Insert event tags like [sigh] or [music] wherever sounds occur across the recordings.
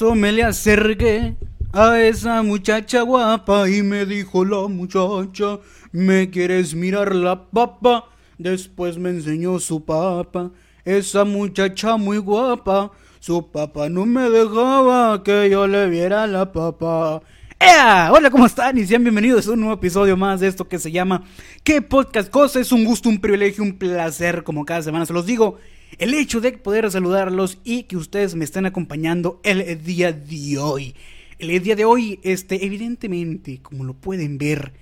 Eso me le acerqué a esa muchacha guapa y me dijo la muchacha, ¿me quieres mirar la papa? Después me enseñó su papa, esa muchacha muy guapa, su papá no me dejaba que yo le viera la papa. ¡Ea! Hola, ¿cómo están? Y sean bienvenidos a un nuevo episodio más de esto que se llama ¿Qué podcast cosa? Es un gusto, un privilegio, un placer, como cada semana se los digo, el hecho de poder saludarlos y que ustedes me estén acompañando el día de hoy. El día de hoy, este, evidentemente, como lo pueden ver,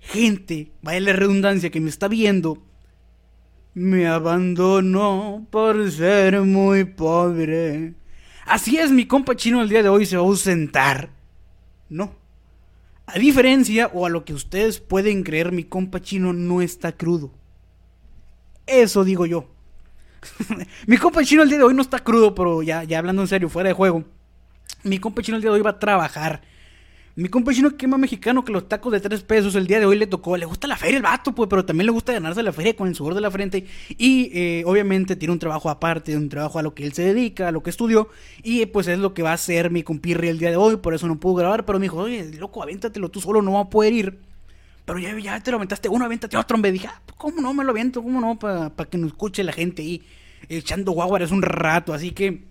gente, vaya la redundancia que me está viendo, me abandonó por ser muy pobre. Así es, mi compa chino el día de hoy se va a ausentar. No. A diferencia o a lo que ustedes pueden creer, mi compa chino no está crudo. Eso digo yo. [laughs] mi compa chino el día de hoy no está crudo, pero ya, ya hablando en serio, fuera de juego. Mi compa chino el día de hoy va a trabajar. Mi compa chino quema mexicano que los tacos de tres pesos el día de hoy le tocó. Le gusta la feria el vato, pues, pero también le gusta ganarse la feria con el sudor de la frente. Y eh, obviamente tiene un trabajo aparte, un trabajo a lo que él se dedica, a lo que estudió. Y pues es lo que va a hacer mi compirri el día de hoy, por eso no pudo grabar. Pero me dijo, oye, loco, avéntatelo tú solo, no va a poder ir. Pero ya, ya te lo aventaste uno, avéntate otro. Me dije, ah, ¿cómo no me lo aviento? ¿Cómo no? Para que nos escuche la gente ahí echando guaguaras un rato. Así que,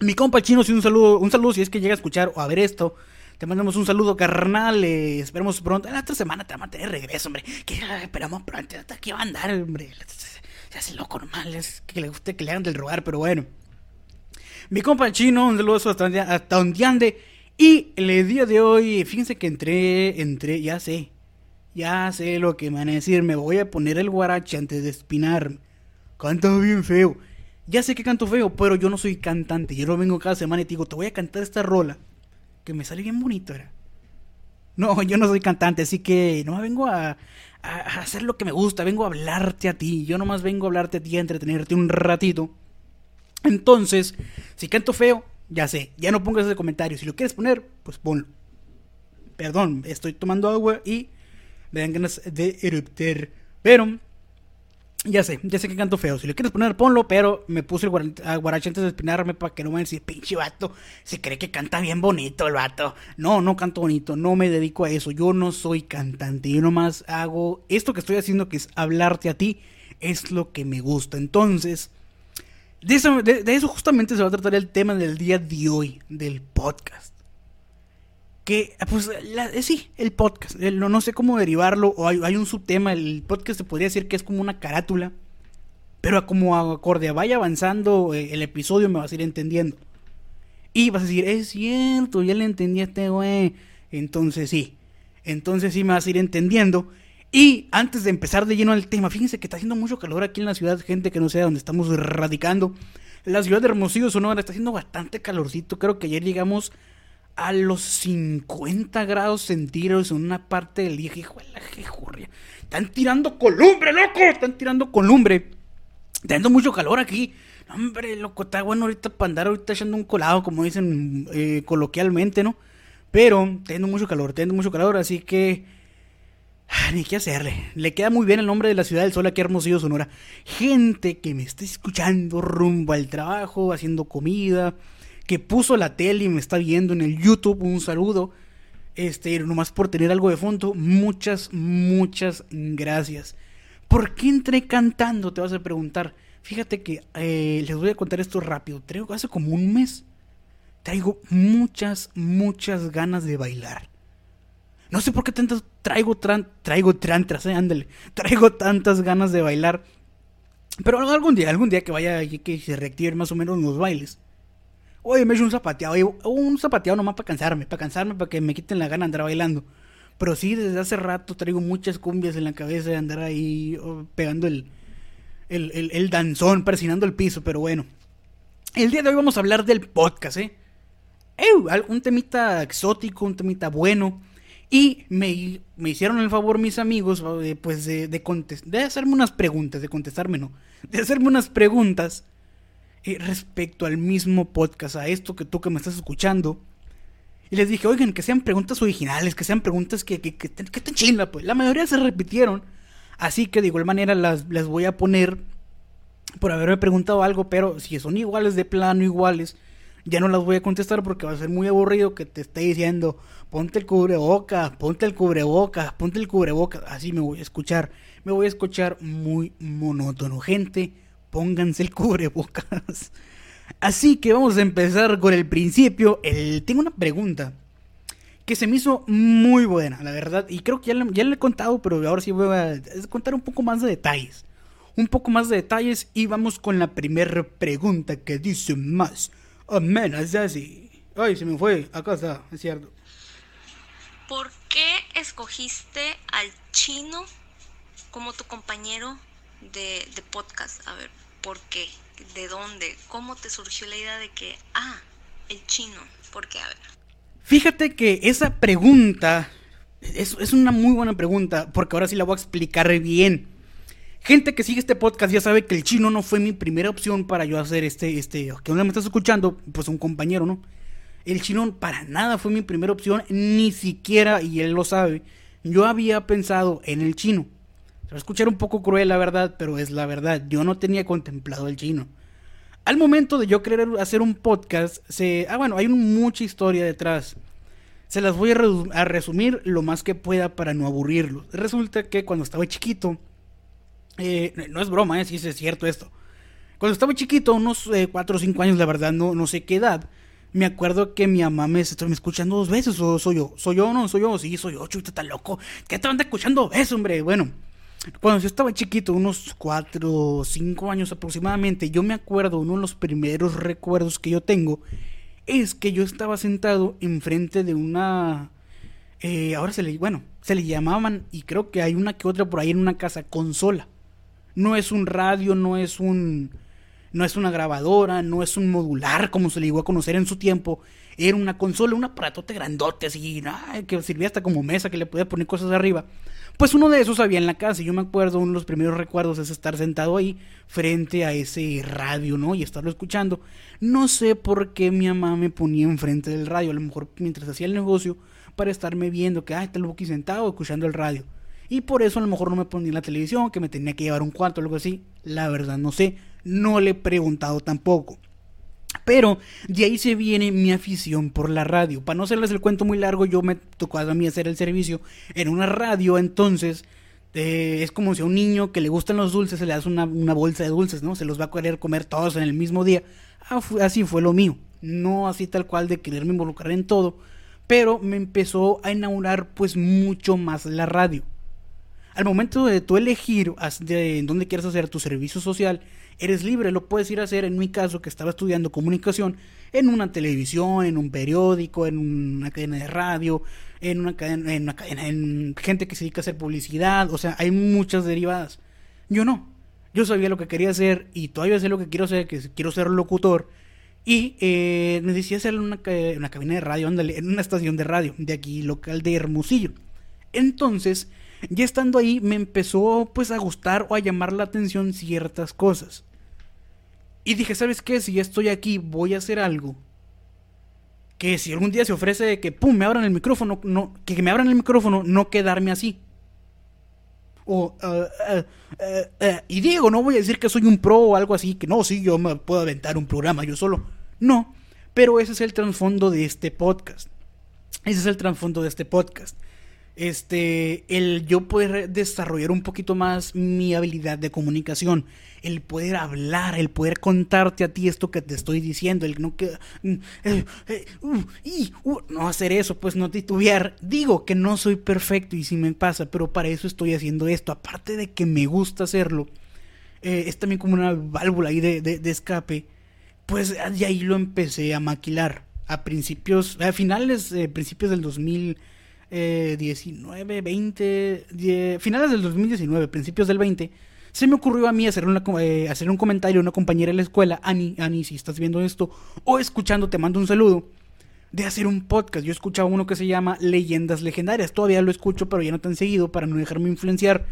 mi compa chino, un saludo, un saludo si es que llega a escuchar o a ver esto. Te mandamos un saludo, carnal. eh, esperamos pronto. En la otra semana te vamos a tener regreso, hombre. Esperamos pronto. Hasta aquí va a andar, hombre. Se hace loco normal. Es que le guste que le hagan del rogar, pero bueno. Mi compa chino, un saludo hasta hasta donde ande. Y el día de hoy, fíjense que entré, entré, ya sé. Ya sé lo que me van a decir. Me voy a poner el guarache antes de espinarme. Canta bien feo. Ya sé que canto feo, pero yo no soy cantante. Yo no vengo cada semana y te digo, te voy a cantar esta rola. Que me sale bien bonito, era. No, [laughs] yo no soy cantante, así que no vengo a hacer lo que me gusta. Vengo a hablarte a ti. Yo nomás vengo a hablarte a ti, a entretenerte un ratito. Entonces, si canto feo, ya sé. Ya no pongas ese comentario. Si lo quieres poner, pues ponlo. Perdón, estoy tomando agua y me dan ganas de eruptar. Pero, ya sé, ya sé que canto feo. Si lo quieres poner, ponlo. Pero me puse el guarache antes de espinarme para que no me decir, pinche vato. Se cree que canta bien bonito el vato. No, no canto bonito. No me dedico a eso. Yo no soy cantante. Yo nomás hago esto que estoy haciendo, que es hablarte a ti. Es lo que me gusta. Entonces, de eso justamente se va a tratar el tema del día de hoy, del podcast que pues eh, sí, el podcast, el- no, no sé cómo derivarlo, o hay, hay un subtema, el podcast se podría decir que es como una carátula, pero como acorde vaya avanzando eh, el episodio me vas a ir entendiendo. Y vas a decir, es cierto, ya le entendí a este güey. Entonces sí, entonces sí me vas a ir entendiendo. Y antes de empezar de lleno al tema, fíjense que está haciendo mucho calor aquí en la ciudad, gente que no sé dónde estamos radicando. La ciudad de Hermosillo, Sonora, está haciendo bastante calorcito. Creo que ayer llegamos a los 50 grados centígrados en una parte del día. Hijo de la jejurria. Están tirando columbre, loco. Están tirando columbre. Está dando mucho calor aquí. Hombre, loco, está bueno ahorita para andar ahorita echando un colado, como dicen eh, coloquialmente, ¿no? Pero está dando mucho calor, está dando mucho calor, así que... ah, Ni qué hacerle. Le queda muy bien el nombre de la ciudad del sol aquí Hermosillo, Sonora. Gente que me está escuchando rumbo al trabajo, haciendo comida, que puso la tele y me está viendo en el YouTube, un saludo. Este, nomás por tener algo de fondo, muchas, muchas gracias. ¿Por qué entré cantando? Te vas a preguntar. Fíjate que eh, les voy a contar esto rápido. Traigo hace como un mes. Traigo muchas, muchas ganas de bailar. No sé por qué tantas traigo tran, traigo trantras, eh, ándale. [laughs] Traigo tantas ganas de bailar. Pero algún día, algún día que vaya que se reactiven más o menos los bailes. Oye, me he hecho un zapateado, un zapateado nomás para cansarme, para cansarme, para que me quiten la gana de andar bailando. Pero sí, desde hace rato traigo muchas cumbias en la cabeza de andar ahí pegando el, el, el, el danzón, persinando el piso, pero bueno. El día de hoy vamos a hablar del podcast, ¿eh? Un temita exótico, un temita bueno. Y me, me hicieron el favor mis amigos, eh, pues, de, de, de hacerme unas preguntas, de contestarme no, de hacerme unas preguntas eh, respecto al mismo podcast, a esto que tú que me estás escuchando. Y les dije, oigan, que sean preguntas originales, que sean preguntas que, que, que, que estén chila, pues. La mayoría se repitieron. Así que de igual manera las, las voy a poner por haberme preguntado algo, pero si son iguales de plano, iguales, ya no las voy a contestar porque va a ser muy aburrido que te esté diciendo, ponte el cubreboca, ponte el cubreboca, ponte el cubreboca. Así me voy a escuchar. Me voy a escuchar muy monótono. Gente, pónganse el cubrebocas. Así que vamos a empezar con el principio. El... Tengo una pregunta que se me hizo muy buena, la verdad. Y creo que ya le, he contado, pero ahora sí voy a contar un poco más de detalles. Un poco más de detalles y vamos con la primera pregunta que dice más o menos así. Ay, se me fue. Acá está, es cierto. ¿Por qué escogiste al chino como tu compañero de, de podcast? A ver, ¿por qué? ¿De dónde? ¿Cómo te surgió la idea de que, ah, el chino? ¿Por qué? A ver. Fíjate que esa pregunta es, es una muy buena pregunta, porque ahora sí la voy a explicar bien. Gente que sigue este podcast ya sabe que el chino no fue mi primera opción para yo hacer este, este, que no me estás escuchando, pues un compañero, ¿no? El chino para nada fue mi primera opción, ni siquiera, y él lo sabe, yo había pensado en el chino. Se va a escuchar un poco cruel, la verdad, pero es la verdad. Yo no tenía contemplado el chino. Al momento de yo querer hacer un podcast, se... Ah, bueno, hay mucha historia detrás. Se las voy a, resumir lo más que pueda para no aburrirlos. Resulta que cuando estaba chiquito, eh, no es broma, eh, sí es cierto esto. Cuando estaba chiquito, unos 4 o 5 años, la verdad, no, no sé qué edad, me acuerdo que mi mamá me estaba escuchando dos veces, o soy yo, soy yo, no, soy yo, sí, soy yo, chuta, está loco, ¿qué te anda escuchando dos veces, hombre? Bueno, cuando yo estaba chiquito, unos 4 o 5 años aproximadamente, yo me acuerdo, uno de los primeros recuerdos que yo tengo, es que yo estaba sentado enfrente de una... eh, ahora se le... Bueno, se le llamaban, y creo que hay una que otra por ahí en una casa, consola. No es un radio, no es un... No es una grabadora, no es un modular como se le llegó a conocer en su tiempo. Era una consola, un aparatote grandote así, ay, que servía hasta como mesa, que le podía poner cosas arriba. Pues uno de esos había en la casa. y Yo me acuerdo, uno de los primeros recuerdos es estar sentado ahí frente a ese radio, ¿no? Y estarlo escuchando. No sé por qué mi mamá me ponía enfrente del radio, a lo mejor mientras hacía el negocio, para estarme viendo que, ah, está el Buki sentado escuchando el radio. Y por eso a lo mejor no me ponía en la televisión, que me tenía que llevar un cuarto o algo así. La verdad no sé, no le he preguntado tampoco. Pero de ahí se viene mi afición por la radio. Para no hacerles el cuento muy largo, yo me tocó a mí hacer el servicio en una radio, entonces eh, es como si a un niño que le gustan los dulces se le hace una, bolsa de dulces, ¿no? Se los va a querer comer todos en el mismo día. Ah, así fue lo mío. No así tal cual de quererme involucrar en todo, pero me empezó a enamorar pues mucho más la radio. Al momento de tú elegir en dónde quieres hacer tu servicio social, eres libre, lo puedes ir a hacer. En mi caso, que estaba estudiando comunicación, en una televisión, en un periódico, en una cadena de radio, en una cadena, en una cadena, en gente que se dedica a hacer publicidad, o sea, hay muchas derivadas. Yo no. Yo sabía lo que quería hacer y todavía sé lo que quiero hacer, que quiero ser locutor. Y eh, me decidí hacerlo en una, una cabina de radio, ándale, en una estación de radio, de aquí, local de Hermosillo. Entonces, ya estando ahí, me empezó pues a gustar o a llamar la atención ciertas cosas. Y dije, ¿sabes qué? Si ya estoy aquí, voy a hacer algo. Que si algún día se ofrece que, pum, me abran el micrófono, no, que me abran el micrófono, no quedarme así. O, eh, y digo, no voy a decir que soy un pro o algo así, que no, sí, yo me puedo aventar un programa yo solo. No, pero ese es el trasfondo de este podcast. Ese es el trasfondo de este podcast. Este, el yo poder desarrollar un poquito más mi habilidad de comunicación, el poder hablar, el poder contarte a ti esto que te estoy diciendo, el no que mm, eh, eh, uh, uh, no hacer eso, pues no titubear. Digo que no soy perfecto y si me pasa, pero para eso estoy haciendo esto. Aparte de que me gusta hacerlo, eh, es también como una válvula ahí de, de, escape. Pues de ahí lo empecé a maquilar a principios, a finales, principios del 2019, 20, die- finales del 2019, principios del 20, se me ocurrió a mí hacer, eh, hacer un comentario a una compañera de la escuela, Ani, Ani, si estás viendo esto o escuchando, te mando un saludo, de hacer un podcast. Yo escuchaba uno que se llama Leyendas Legendarias, todavía lo escucho, pero ya no tan seguido para no dejarme influenciar.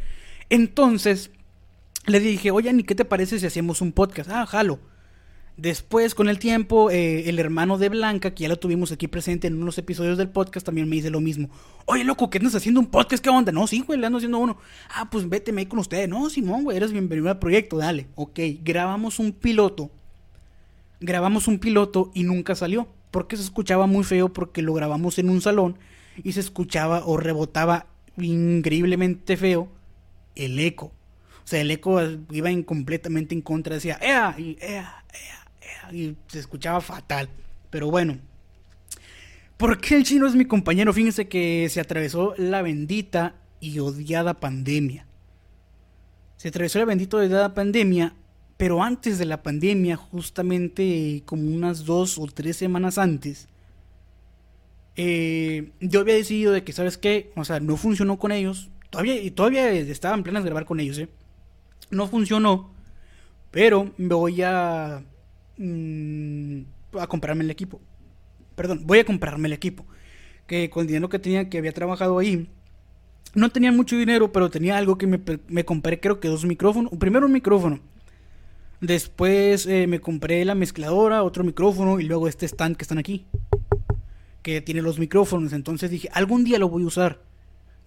Entonces, le dije, oye, Ani, ¿qué te parece si hacemos un podcast? Ah, jalo. Después, con el tiempo, eh, el hermano de Blanca, que ya lo tuvimos aquí presente en unos episodios del podcast, también me dice lo mismo. Oye, loco, ¿qué andas haciendo un podcast? ¿Qué onda? No, sí, güey, le ando haciendo uno. Ah, pues vete ahí con ustedes. No, Simón, güey, eres bienvenido al proyecto, dale. Ok, grabamos un piloto. Grabamos un piloto y nunca salió. Porque se escuchaba muy feo porque lo grabamos en un salón y se escuchaba o rebotaba increíblemente feo el eco. O sea, el eco iba en- completamente en contra, decía, ¡ea! Y, ¡ea! ¡ea! Y se escuchaba fatal. Pero bueno. ¿Por qué el chino es mi compañero? Fíjense que se atravesó la bendita y odiada pandemia. Se atravesó la bendita y odiada pandemia, pero antes de la pandemia, justamente como unas dos o tres semanas antes, eh, yo había decidido de que, ¿sabes qué? O sea, no funcionó con ellos. Todavía, y todavía estaba en planes de grabar con ellos, ¿eh? No funcionó. Pero me voy a. mm, a comprarme el equipo. Perdón, voy a comprarme el equipo. Que con el dinero que tenía, que había trabajado ahí. No tenía mucho dinero, pero tenía algo que me, me compré, creo que dos micrófonos. Primero un micrófono. Después eh, me compré la mezcladora, otro micrófono y luego este stand que están aquí. Que tiene los micrófonos. Entonces dije, algún día lo voy a usar.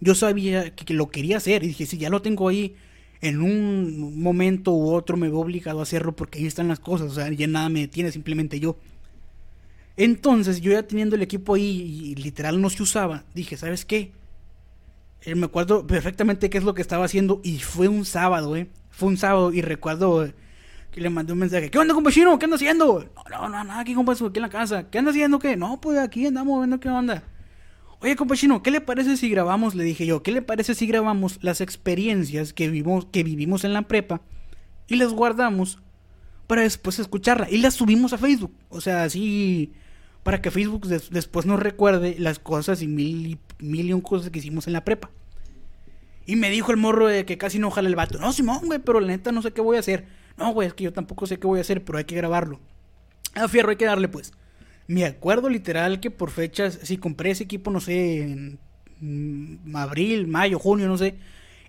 Yo sabía que, lo quería hacer y dije, si ya lo tengo ahí, en un momento u otro me veo obligado a hacerlo porque ahí están las cosas. O sea, ya nada me detiene, simplemente yo. Entonces yo ya teniendo el equipo ahí y literal no se usaba, dije, ¿sabes qué? Eh, me acuerdo perfectamente qué es lo que estaba haciendo y fue un sábado, ¿eh? Fue un sábado y recuerdo eh, que le mandé un mensaje. ¿Qué onda, compa chino? ¿Qué anda haciendo? No, no, no, nada, aquí, compa, aquí en la casa. ¿Qué anda haciendo? ¿Qué? No, pues aquí andamos viendo qué onda. Oye, compa chino, ¿qué le parece si grabamos? Le dije yo, ¿qué le parece si grabamos las experiencias que vivimos, que vivimos en la prepa y las guardamos para después escucharla y las subimos a Facebook? O sea, así para que Facebook des- después nos recuerde las cosas y mil y mil y un cosas que hicimos en la prepa. Y me dijo el morro de que casi no jala el vato. No, Simón, güey, pero la neta no sé qué voy a hacer. No, güey, es que yo tampoco sé qué voy a hacer, pero hay que grabarlo. A fierro hay que darle, pues. Me acuerdo literal que por fechas, si compré ese equipo, no sé, en mm, abril, mayo, junio, no sé.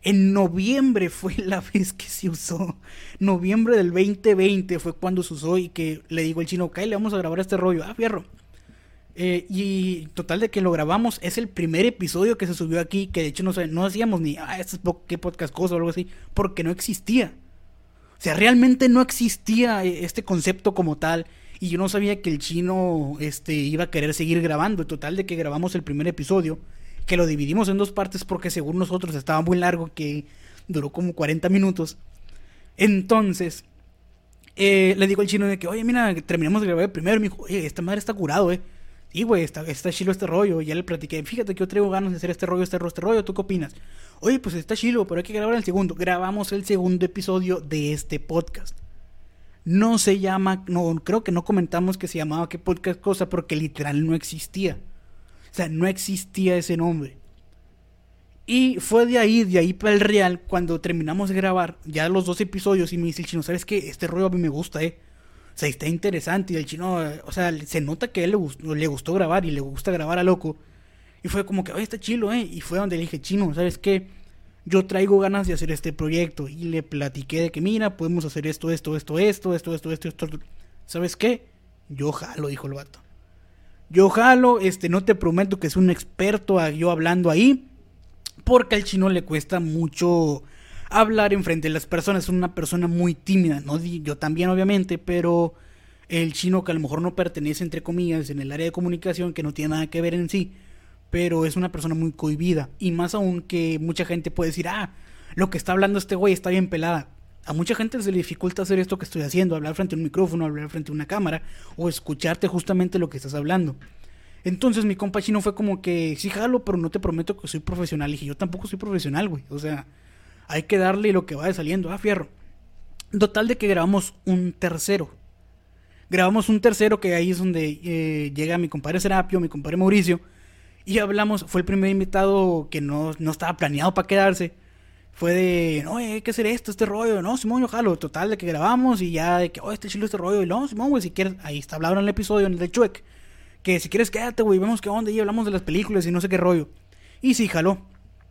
En noviembre fue la [laughs] vez que se usó. Noviembre del 2020 fue cuando se usó y que le digo al chino, Kyle, le vamos a grabar este rollo. Ah, fierro. Eh, y total de que lo grabamos, es el primer episodio que se subió aquí, que de hecho no, no hacíamos ni, ah, este es qué podcast cosa o algo así, porque no existía. O sea, realmente no existía eh, este concepto como tal. Y yo no sabía que el chino este, iba a querer seguir grabando. Total de que grabamos el primer episodio. Que lo dividimos en dos partes porque según nosotros estaba muy largo. Que duró como 40 minutos. Entonces, eh, le digo al chino de que, oye, mira, terminamos de grabar el primero. Y me dijo, oye, esta madre está curado, eh. Sí, güey, está, está chilo este rollo. Y ya le platiqué, fíjate que yo traigo ganas de hacer este rollo, este rollo, este rollo. ¿Tú qué opinas? Oye, pues está chilo, pero hay que grabar el segundo. Grabamos el segundo episodio de este podcast. No se llama, no, creo que no comentamos que se llamaba qué podcast cosa porque literal no existía. O sea, no existía ese nombre. Y fue de ahí, de ahí para el real, cuando terminamos de grabar ya los dos episodios y me dice el chino, ¿sabes qué? Este rollo a mí me gusta, ¿eh? O sea, está interesante y el chino, eh, o sea, se nota que a él le gustó, le gustó grabar y le gusta grabar a loco. Y fue como que, oye, está chilo, ¿eh? Y fue donde le dije, chino, ¿sabes qué? Yo traigo ganas de hacer este proyecto. Y le platiqué de que, mira, podemos hacer esto, esto, esto, esto, esto, esto, esto, esto. ¿Sabes qué? Yo jalo, dijo el vato. Yo jalo, este, no te prometo que es un experto a- yo hablando ahí. Porque al chino le cuesta mucho hablar enfrente de las personas. Es una persona muy tímida, ¿no? Yo también, obviamente, pero el chino que a lo mejor no pertenece, entre comillas, en el área de comunicación, que no tiene nada que ver en sí, pero es una persona muy cohibida. Y más aún que mucha gente puede decir, ah, lo que está hablando este güey está bien pelada. A mucha gente se le dificulta hacer esto que estoy haciendo, hablar frente a un micrófono, hablar frente a una cámara o escucharte justamente lo que estás hablando. Entonces mi compa chino fue como que, sí, jalo, pero no te prometo que soy profesional. Y dije, yo tampoco soy profesional, güey. O sea, hay que darle lo que vaya saliendo. Ah, fierro. Total de que grabamos un tercero. Grabamos un tercero que ahí es donde eh, llega mi compadre Serapio, mi compadre Mauricio. Y hablamos, fue el primer invitado que no, no estaba planeado para quedarse. Fue de, no, hay que hacer esto, este rollo. No, Simón, yo jalo. Total de que grabamos y ya de que, oh, este chilo, este rollo. Y no, Simón, güey, si quieres, ahí está hablando en el episodio, en el de Chuec que si quieres quédate, güey, vemos qué onda y hablamos de las películas y no sé qué rollo. Y sí, jaló.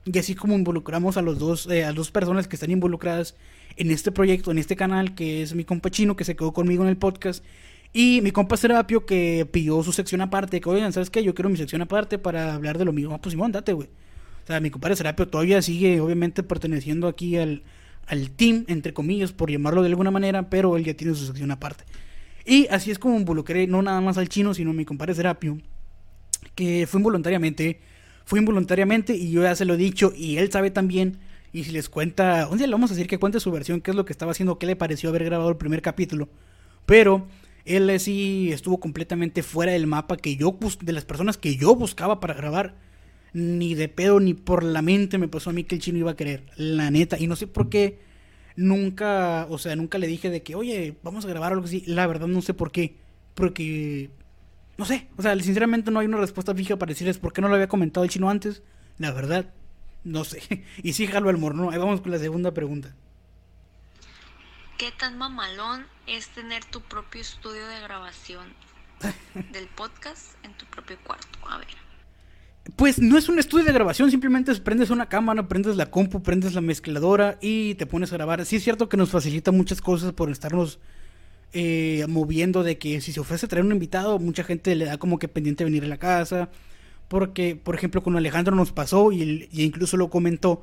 Y así como involucramos a los dos, eh, a las dos personas que están involucradas en este proyecto, en este canal, que es mi compa Chino, que se quedó conmigo en el podcast, y mi compa Serapio, que pidió su sección aparte, que oigan, ¿sabes qué? Yo quiero mi sección aparte para hablar de lo mío. Ah, pues Simón, date, güey. O sea, mi compadre Serapio todavía sigue, obviamente, perteneciendo aquí al, al team, entre comillas, por llamarlo de alguna manera, pero él ya tiene su sección aparte. Y así es como involucré no nada más al chino, sino a mi compadre Serapio, que fue involuntariamente, fue involuntariamente y yo ya se lo he dicho y él sabe también. Y si les cuenta, un día le vamos a decir que cuente su versión, qué es lo que estaba haciendo, qué le pareció haber grabado el primer capítulo. Pero él sí estuvo completamente fuera del mapa que yo, de las personas que yo buscaba para grabar. Ni de pedo ni por la mente me pasó a mí que el chino iba a querer, la neta. Y no sé por qué nunca, o sea, nunca le dije de que, oye, vamos a grabar algo así. La verdad no sé por qué. Porque, no sé, o sea, sinceramente no hay una respuesta fija para decirles por qué no lo había comentado el chino antes. La verdad, no sé. [laughs] Y sí, jalo el morno. Ahí vamos con la segunda pregunta. ¿Qué tan mamalón es tener tu propio estudio de grabación [laughs] del podcast en tu propio cuarto? A ver. Pues no es un estudio de grabación, simplemente prendes una cámara, prendes la compu, prendes la mezcladora y te pones a grabar. Sí es cierto que nos facilita muchas cosas por estarnos eh, moviendo de que si se ofrece traer un invitado, mucha gente le da como que pendiente venir a la casa. Porque, por ejemplo, con Alejandro nos pasó y, y incluso lo comentó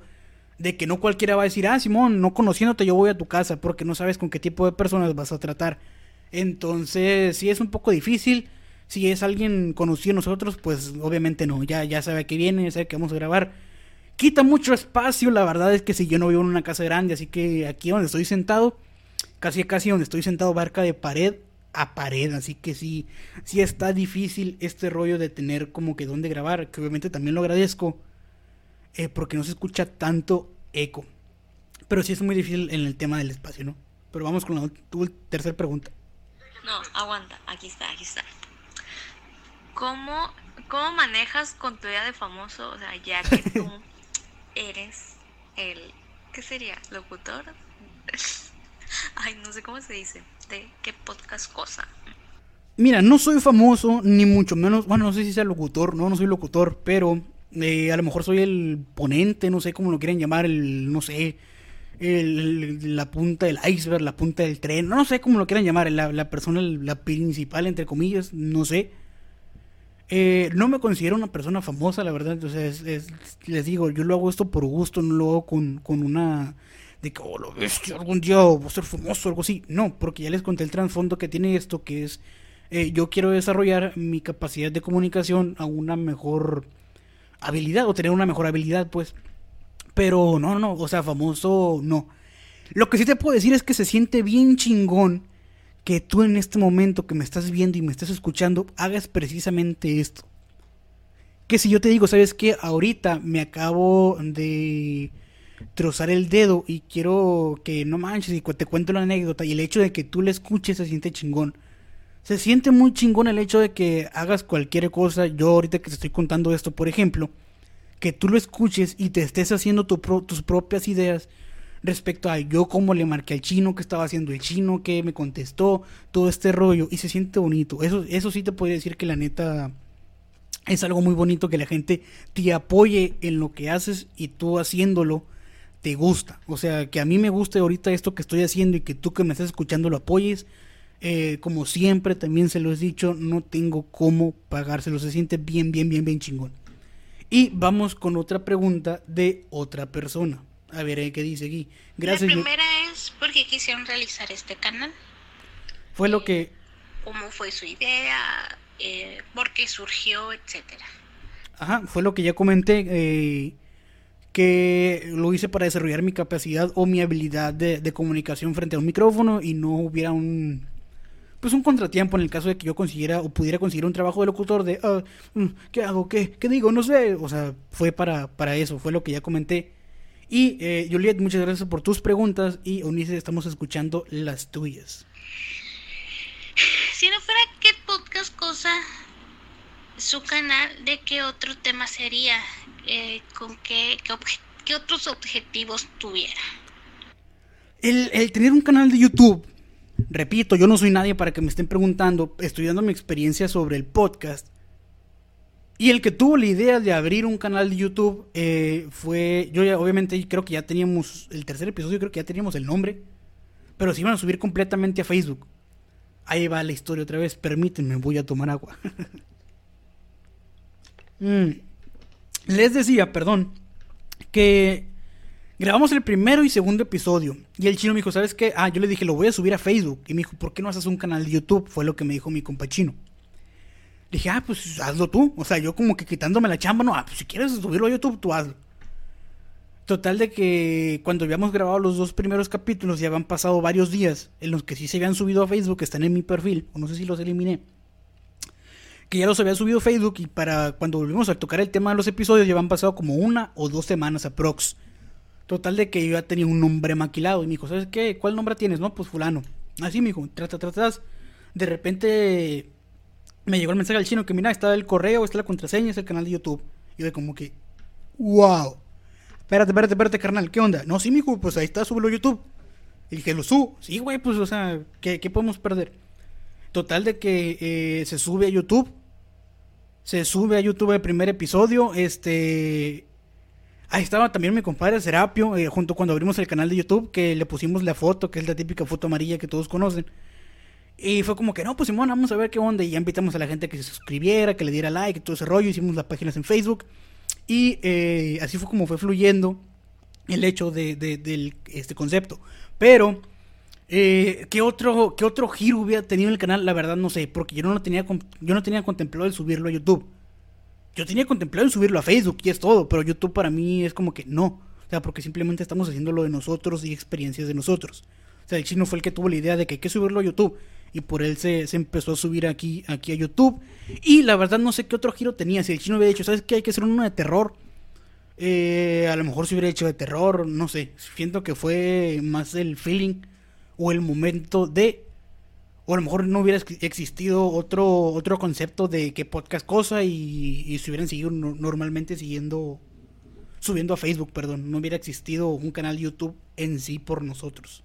de que no cualquiera va a decir, ah, Simón, no conociéndote yo voy a tu casa porque no sabes con qué tipo de personas vas a tratar. Entonces, sí es un poco difícil si es alguien conocido a nosotros, pues obviamente no, ya, ya sabe que viene, ya sabe que vamos a grabar. Quita mucho espacio, la verdad es que si yo no vivo en una casa grande, así que aquí donde estoy sentado, casi casi donde estoy sentado barca de pared a pared, así que sí, sí está difícil este rollo de tener como que donde grabar, que obviamente también lo agradezco, eh, porque no se escucha tanto eco. Pero sí es muy difícil en el tema del espacio, ¿no? Pero vamos con la tercera pregunta. No, aguanta, aquí está, aquí está. ¿Cómo, ¿Cómo manejas con tu vida de famoso? O sea, ya que tú [laughs] eres el, ¿qué sería? ¿Locutor? [laughs] Ay, no sé cómo se dice. ¿De qué podcast cosa? Mira, no soy famoso, ni mucho menos, bueno, no sé si sea locutor, no, no soy locutor, pero eh, a lo mejor soy el ponente, no sé cómo lo quieren llamar, el, no sé, el, la punta del iceberg, la punta del tren, no sé cómo lo quieran llamar, la, persona, la principal, entre comillas, no sé. Eh, no me considero una persona famosa, la verdad. Entonces, les digo, yo lo hago esto por gusto, no lo hago con, con una. de que, oh, lo bestia, algún día voy a ser famoso o algo así. No, porque ya les conté el trasfondo que tiene esto, que es. Eh, yo quiero desarrollar mi capacidad de comunicación a una mejor habilidad, o tener una mejor habilidad, pues. Pero no, no, o sea, famoso, no. Lo que sí te puedo decir es que se siente bien chingón que tú en este momento que me estás viendo y me estás escuchando hagas precisamente esto. Que si yo te digo, ¿sabes qué? Ahorita me acabo de trozar el dedo y quiero que no manches y te cuento la anécdota y el hecho de que tú la escuches se siente chingón. Se siente muy chingón el hecho de que hagas cualquier cosa. Yo ahorita que te estoy contando esto, por ejemplo, que tú lo escuches y te estés haciendo tus propias ideas respecto a yo cómo le marqué al chino, qué estaba haciendo el chino, qué me contestó, todo este rollo, y se siente bonito. Eso, eso sí te podría decir que la neta es algo muy bonito que la gente te apoye en lo que haces y tú haciéndolo te gusta. O sea, que a mí me guste ahorita esto que estoy haciendo y que tú que me estás escuchando lo apoyes. Eh, como siempre también se lo he dicho, no tengo cómo pagárselo. Se siente bien, bien, bien, bien chingón. Y vamos con otra pregunta de otra persona. A ver, ¿eh? ¿qué dice aquí? Gracias. La primera es por qué quisieron realizar este canal. Fue lo que... ¿Cómo fue su idea? Eh, ¿Por qué surgió? Etcétera. Ajá, fue lo que ya comenté. eh, que lo hice para desarrollar mi capacidad o mi habilidad de, de comunicación frente a un micrófono y no hubiera un pues un contratiempo en el caso de que yo consiguiera o pudiera conseguir un trabajo de locutor de ah, mm, qué hago qué qué digo no sé o sea fue para para eso fue lo que ya comenté. Y eh, Juliet muchas gracias por tus preguntas. Y Eunice estamos escuchando las tuyas. Si no fuera qué podcast cosa, su canal, ¿de qué otro tema sería? Eh, ¿Con qué, qué, obje- qué otros objetivos tuviera? El, el tener un canal de YouTube, repito, yo no soy nadie para que me estén preguntando, estoy dando mi experiencia sobre el podcast. Y el que tuvo la idea de abrir un canal de YouTube eh, fue, yo ya obviamente creo que ya teníamos, el tercer episodio creo que ya teníamos el nombre, pero se iban a subir completamente a Facebook. Ahí va la historia otra vez, permítanme, voy a tomar agua. [laughs] Mm. Les decía, perdón, que grabamos el primero y segundo episodio. Y el chino me dijo, ¿sabes qué? Ah, yo le dije, lo voy a subir a Facebook. Y me dijo, ¿por qué no haces un canal de YouTube? Fue lo que me dijo mi compa chino. Dije, ah, pues hazlo tú. O sea, yo como que quitándome la chamba, no, ah, pues si quieres subirlo a YouTube, tú hazlo. Total de que cuando habíamos grabado los dos primeros capítulos ya habían pasado varios días en los que sí se habían subido a Facebook, que están en mi perfil, o no sé si los eliminé que ya los había subido a Facebook y para cuando volvimos a tocar el tema de los episodios ya habían pasado como una o dos semanas aprox. Total de que yo ya tenía un nombre maquilado y me dijo, ¿sabes qué? ¿Cuál nombre tienes? No, pues fulano. Así me dijo, trata, trata. De repente me llegó el mensaje al chino que mira, está el correo, está la contraseña, es el canal de YouTube. Y yo de como que, wow. Espérate, espérate, espérate, carnal, ¿qué onda? No, sí, mijo, pues ahí está, súbelo a YouTube. Y dije, lo subo. Sí, güey, pues, o sea, ¿qué, qué podemos perder? Total de que eh, se sube a YouTube. Se sube a YouTube el primer episodio. Este. Ahí estaba también mi compadre Serapio, eh, junto cuando abrimos el canal de YouTube, que le pusimos la foto, que es la típica foto amarilla que todos conocen. Y fue como que, no, pues Simón, vamos a ver qué onda. Y ya invitamos a la gente que se suscribiera, que le diera like, todo ese rollo. Hicimos las páginas en Facebook. Y eh, así fue como fue fluyendo el hecho de, de- del este concepto. Pero, eh, ¿qué, otro, ¿qué otro giro hubiera tenido el canal? La verdad no sé, porque yo no tenía, yo no tenía contemplado el subirlo a YouTube. Yo tenía contemplado el subirlo a Facebook y es todo, pero YouTube para mí es como que no. O sea, porque simplemente estamos haciendo lo de nosotros y experiencias de nosotros. O sea, el chino fue el que tuvo la idea de que hay que subirlo a YouTube. Y por él se, se empezó a subir aquí, aquí a YouTube. Y la verdad no sé qué otro giro tenía. Si el chino hubiera dicho, ¿sabes qué? Hay que hacer uno de terror. Eh, a lo mejor se hubiera hecho de terror, no sé. Siento que fue más el feeling o el momento de. O a lo mejor no hubiera ex- existido otro, otro concepto de que podcast cosa y, y se hubieran seguido no- normalmente siguiendo. Subiendo a Facebook, perdón. No hubiera existido un canal YouTube en sí por nosotros.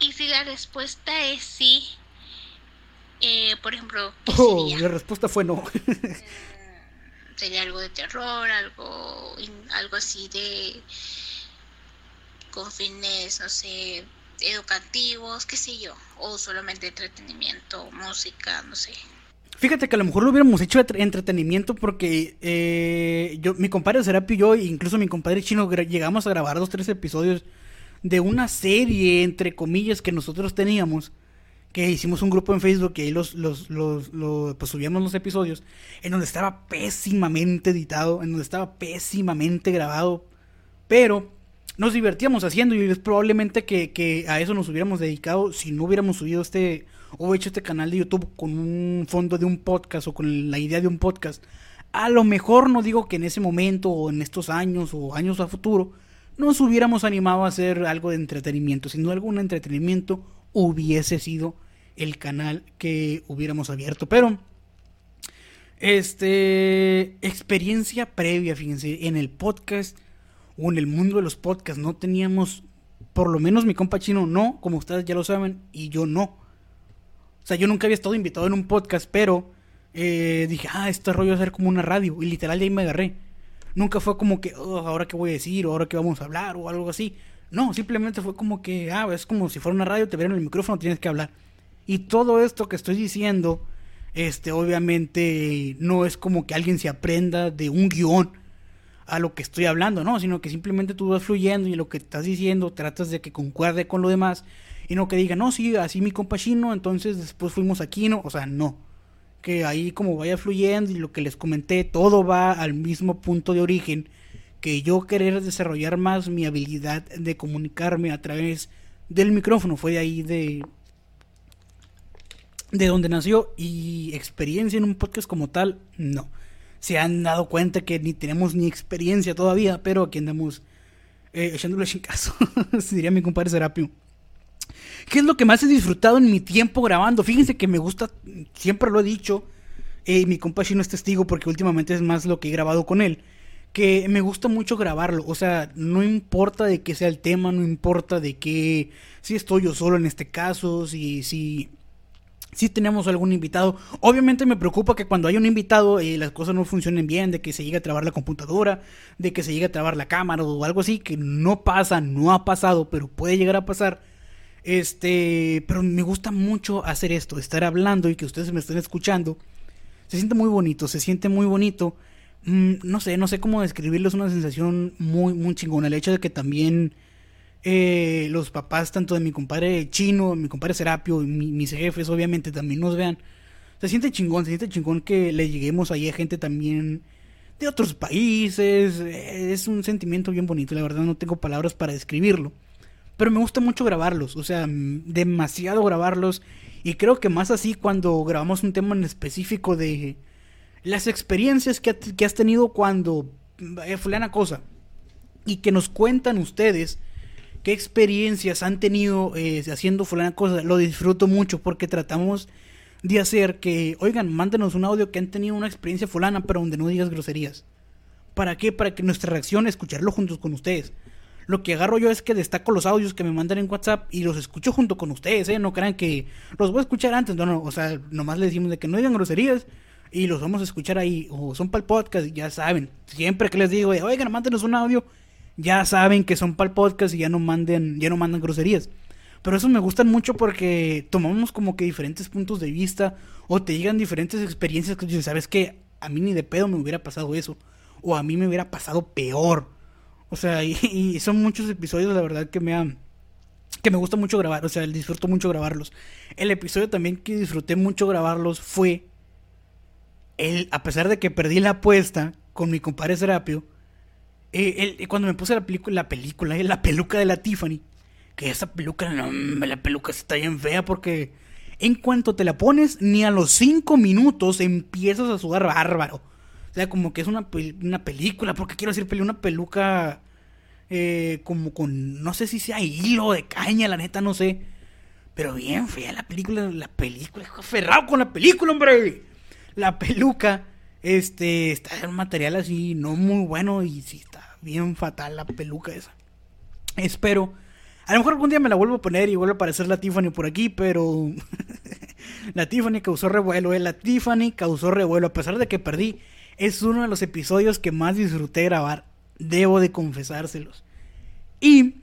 Y si la respuesta es sí, eh, por ejemplo, ¿qué Oh, sería? la respuesta fue no. [laughs] ¿Sería algo de terror, algo, algo así de con fines, no sé, educativos, qué sé yo, o solamente entretenimiento, música, no sé. Fíjate que a lo mejor lo hubiéramos hecho entretenimiento porque eh, yo, mi compadre Serapio y yo, incluso mi compadre Chino, llegamos a grabar dos, tres episodios de una serie, entre comillas, que nosotros teníamos, que hicimos un grupo en Facebook y ahí los, los, los, lo- pues subíamos los episodios, en donde estaba pésimamente editado, en donde estaba pésimamente grabado, pero nos divertíamos haciendo y es probablemente que, que a eso nos hubiéramos dedicado si no hubiéramos subido este o hecho este canal de YouTube con un fondo de un podcast o con la idea de un podcast. A lo mejor no digo que en ese momento o en estos años o años a futuro nos hubiéramos animado a hacer algo de entretenimiento, sin duda algún entretenimiento hubiese sido el canal que hubiéramos abierto, pero este experiencia previa, fíjense, en el podcast o en el mundo de los podcasts no teníamos, por lo menos mi compa chino no, como ustedes ya lo saben, y yo no. O sea, yo nunca había estado invitado en un podcast, pero eh, dije, ah, este rollo va a ser como una radio, y literal de ahí me agarré. Nunca fue como que, "Oh, ahora qué voy a decir, o ahora qué vamos a hablar, o algo así. No, simplemente fue como que, ah, es como si fuera una radio, te vieron el micrófono, tienes que hablar. Y todo esto que estoy diciendo, este, obviamente no es como que alguien se aprenda de un guion a lo que estoy hablando, ¿no? Sino que simplemente tú vas fluyendo y lo que estás diciendo tratas de que concuerde con lo demás y no que diga, no, sí, así mi compa chino, entonces después fuimos aquí, ¿no? O sea, no. que ahí como vaya fluyendo y lo que les comenté, todo va al mismo punto de origen, que yo querer desarrollar más mi habilidad de comunicarme a través del micrófono, fue de ahí de de donde nació y experiencia en un podcast como tal, no. Se han dado cuenta que ni tenemos ni experiencia todavía, pero aquí andamos eh, echándole caso, [laughs] diría mi compadre Serapio. ¿Qué es lo que más he disfrutado en mi tiempo grabando? Fíjense que me gusta, siempre lo he dicho, eh, mi compa no es testigo porque últimamente es más lo que he grabado con él, que me gusta mucho grabarlo, o sea, no importa de qué sea el tema, no importa de qué, si estoy yo solo en este caso, si, si, si tenemos algún invitado. Obviamente me preocupa que cuando hay un invitado eh, las cosas no funcionen bien, de que se llegue a trabar la computadora, de que se llegue a trabar la cámara o algo así, que no pasa, no ha pasado, pero puede llegar a pasar este, pero me gusta mucho hacer esto, estar hablando y que ustedes me estén escuchando. Se siente muy bonito, se siente muy bonito. Mm, no sé, no sé cómo describirlo, es una sensación muy, muy chingona. El hecho de que también eh, los papás, tanto de mi compadre Chino, mi compadre Serapio y mis jefes, obviamente también nos vean. Se siente chingón, se siente chingón que le lleguemos ahí a gente también de otros países. Es un sentimiento bien bonito, la verdad no tengo palabras para describirlo. Pero me gusta mucho grabarlos, o sea, demasiado grabarlos. Y creo que más así cuando grabamos un tema en específico de las experiencias que, has tenido cuando eh, fulana cosa. Y que nos cuentan ustedes qué experiencias han tenido eh, haciendo fulana cosa. Lo disfruto mucho porque tratamos de hacer que, oigan, mándenos un audio que han tenido una experiencia fulana, pero donde no digas groserías. ¿Para qué? Para que nuestra reacción, escucharlo juntos con ustedes. Lo que agarro yo es que destaco los audios que me mandan en WhatsApp y los escucho junto con ustedes, ¿eh? No crean que los voy a escuchar antes, no, no, o sea, nomás les decimos de que no digan groserías y los vamos a escuchar ahí, o son para el podcast, ya saben. Siempre que les digo, oigan, mándenos un audio, ya saben que son para el podcast y ya no manden, ya no mandan groserías. Pero eso me gustan mucho porque tomamos como que diferentes puntos de vista o te llegan diferentes experiencias que ¿sabes qué? A mí ni de pedo me hubiera pasado eso. O a mí me hubiera pasado peor. O sea, [laughs] y, son muchos episodios, la verdad, que me han que me gusta mucho grabar, o sea, disfruto mucho grabarlos. El episodio también que disfruté mucho grabarlos fue el, a pesar de que perdí la apuesta con mi compadre Serapio, eh, cuando me puse la película, la película, eh, la peluca de la Tiffany, que esa peluca, no, la peluca está bien fea porque en cuanto te la pones, ni a los 5 minutos empiezas a sudar bárbaro. O sea, como que es una, una película, porque quiero decir una peluca eh, como con, no sé si sea hilo de caña, la neta, no sé. Pero bien fea la película, la película, aferrado con la película, hombre. La peluca, este, está en un material así, no muy bueno y sí bien fatal la peluca esa. Espero. A lo mejor algún día me la vuelvo a poner y vuelve a aparecer la Tiffany por aquí, pero [laughs] la Tiffany causó revuelo, eh. La Tiffany causó revuelo, a pesar de que perdí es uno de los episodios que más disfruté grabar. Debo de confesárselos. Y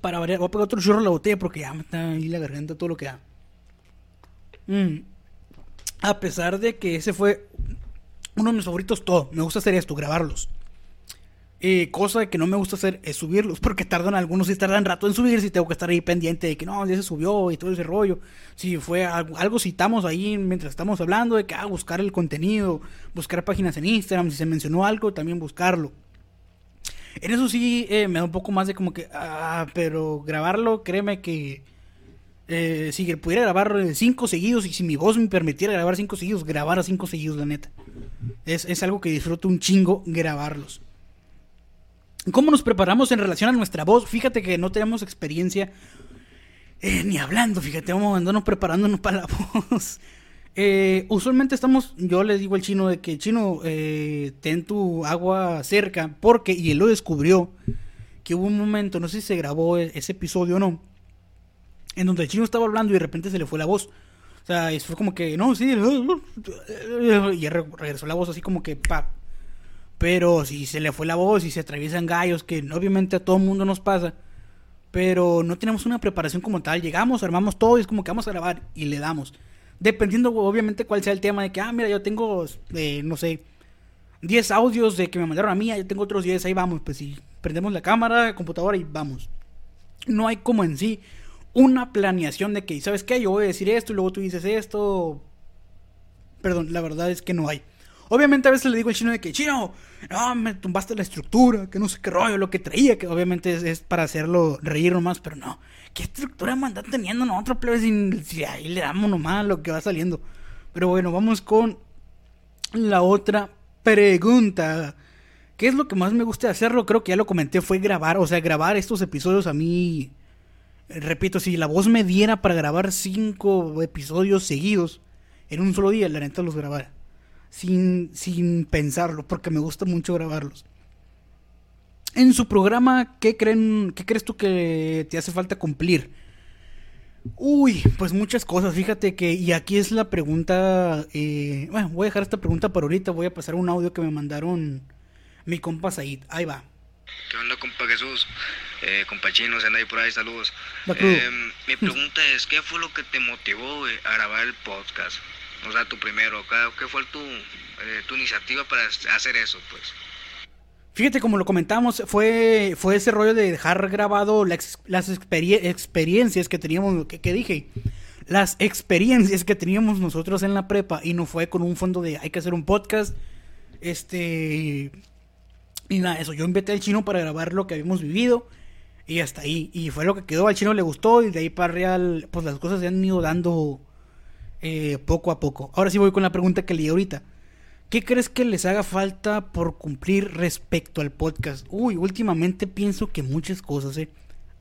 para variar, voy a pegar otro churro a la botella porque ya me está ahí la garganta todo lo que da. Mm. A pesar de que ese fue uno de mis favoritos, todo. Me gusta hacer esto, grabarlos. Eh, cosa que no me gusta hacer es subirlos, porque tardan algunos y tardan rato en subir, si tengo que estar ahí pendiente de que no, ya se subió y todo ese rollo. Si fue algo, citamos ahí mientras estamos hablando de que ah, buscar el contenido, buscar páginas en Instagram, si se mencionó algo, también buscarlo. En eso sí eh, me da un poco más de como que, ah, pero grabarlo, créeme que eh, si pudiera grabar cinco seguidos y si mi voz me permitiera grabar cinco seguidos, grabar a cinco seguidos, la neta. Es, es algo que disfruto un chingo grabarlos. ¿Cómo nos preparamos en relación a nuestra voz? Fíjate que no tenemos experiencia eh, ni hablando, fíjate, vamos andando preparándonos para la [laughs] voz. Eh, usualmente estamos, yo le digo al chino de que chino, eh, ten tu agua cerca, porque, y él lo descubrió, que hubo un momento, no sé si se grabó e-, ese episodio o no, en donde el chino estaba hablando y de repente se le fue la voz. O sea, y fue como que, no, sí, [laughs] y regresó la voz así como que, pa, pero si se le fue la voz y se atraviesan gallos, que obviamente a todo mundo nos pasa, pero no tenemos una preparación como tal. Llegamos, armamos todo y es como que vamos a grabar y le damos. Dependiendo obviamente cuál sea el tema de que, ah, mira, yo tengo, eh, no sé, 10 audios de que me mandaron a mí, yo tengo otros 10, ahí vamos, pues si prendemos la cámara, computadora y vamos. No hay como en sí una planeación de que, ¿sabes qué? Yo voy a decir esto y luego tú dices esto. Perdón, la verdad es que no hay. Obviamente a veces le digo al chino de que, chino, no, me tumbaste la estructura, que no sé qué rollo, lo que traía, que obviamente es, para hacerlo reír nomás, pero no. ¿Qué estructura me andan teniendo nosotros, plebe? Si, ahí le damos nomás lo que va saliendo. Pero bueno, vamos con la otra pregunta. ¿Qué es lo que más me gusta hacerlo? Creo que ya lo comenté, fue grabar, o sea, grabar estos episodios a mí, repito, si la voz me diera para grabar cinco episodios seguidos en un solo día, la neta los grabara. Sin, sin pensarlo, porque me gusta mucho grabarlos. En su programa, ¿qué, creen, ¿qué crees tú que te hace falta cumplir? Uy, pues muchas cosas, fíjate que, y aquí es la pregunta, eh, bueno, voy a dejar esta pregunta para ahorita, voy a pasar un audio que me mandaron mi compa Said, ahí va. ¿Qué onda, compa Jesús? Eh, compa Chino, anda ahí por ahí, saludos. Eh, mi pregunta es, ¿qué fue lo que te motivó a grabar el podcast? O sea, tu primero, ¿qué, fue tu, eh, tu iniciativa para hacer eso, pues? Fíjate, como lo comentamos, fue, fue ese rollo de dejar grabado las experie- experiencias que teníamos, que, que dije, las experiencias que teníamos nosotros en la prepa y no fue con un fondo de hay que hacer un podcast, este, y nada, eso, yo invité al chino para grabar lo que habíamos vivido y hasta ahí, y fue lo que quedó, al chino le gustó y de ahí para real, pues las cosas se han ido dando eh, poco a poco. Ahora sí voy con la pregunta que leí ahorita. ¿Qué crees que les haga falta por cumplir respecto al podcast? Uy, últimamente pienso que muchas cosas, eh.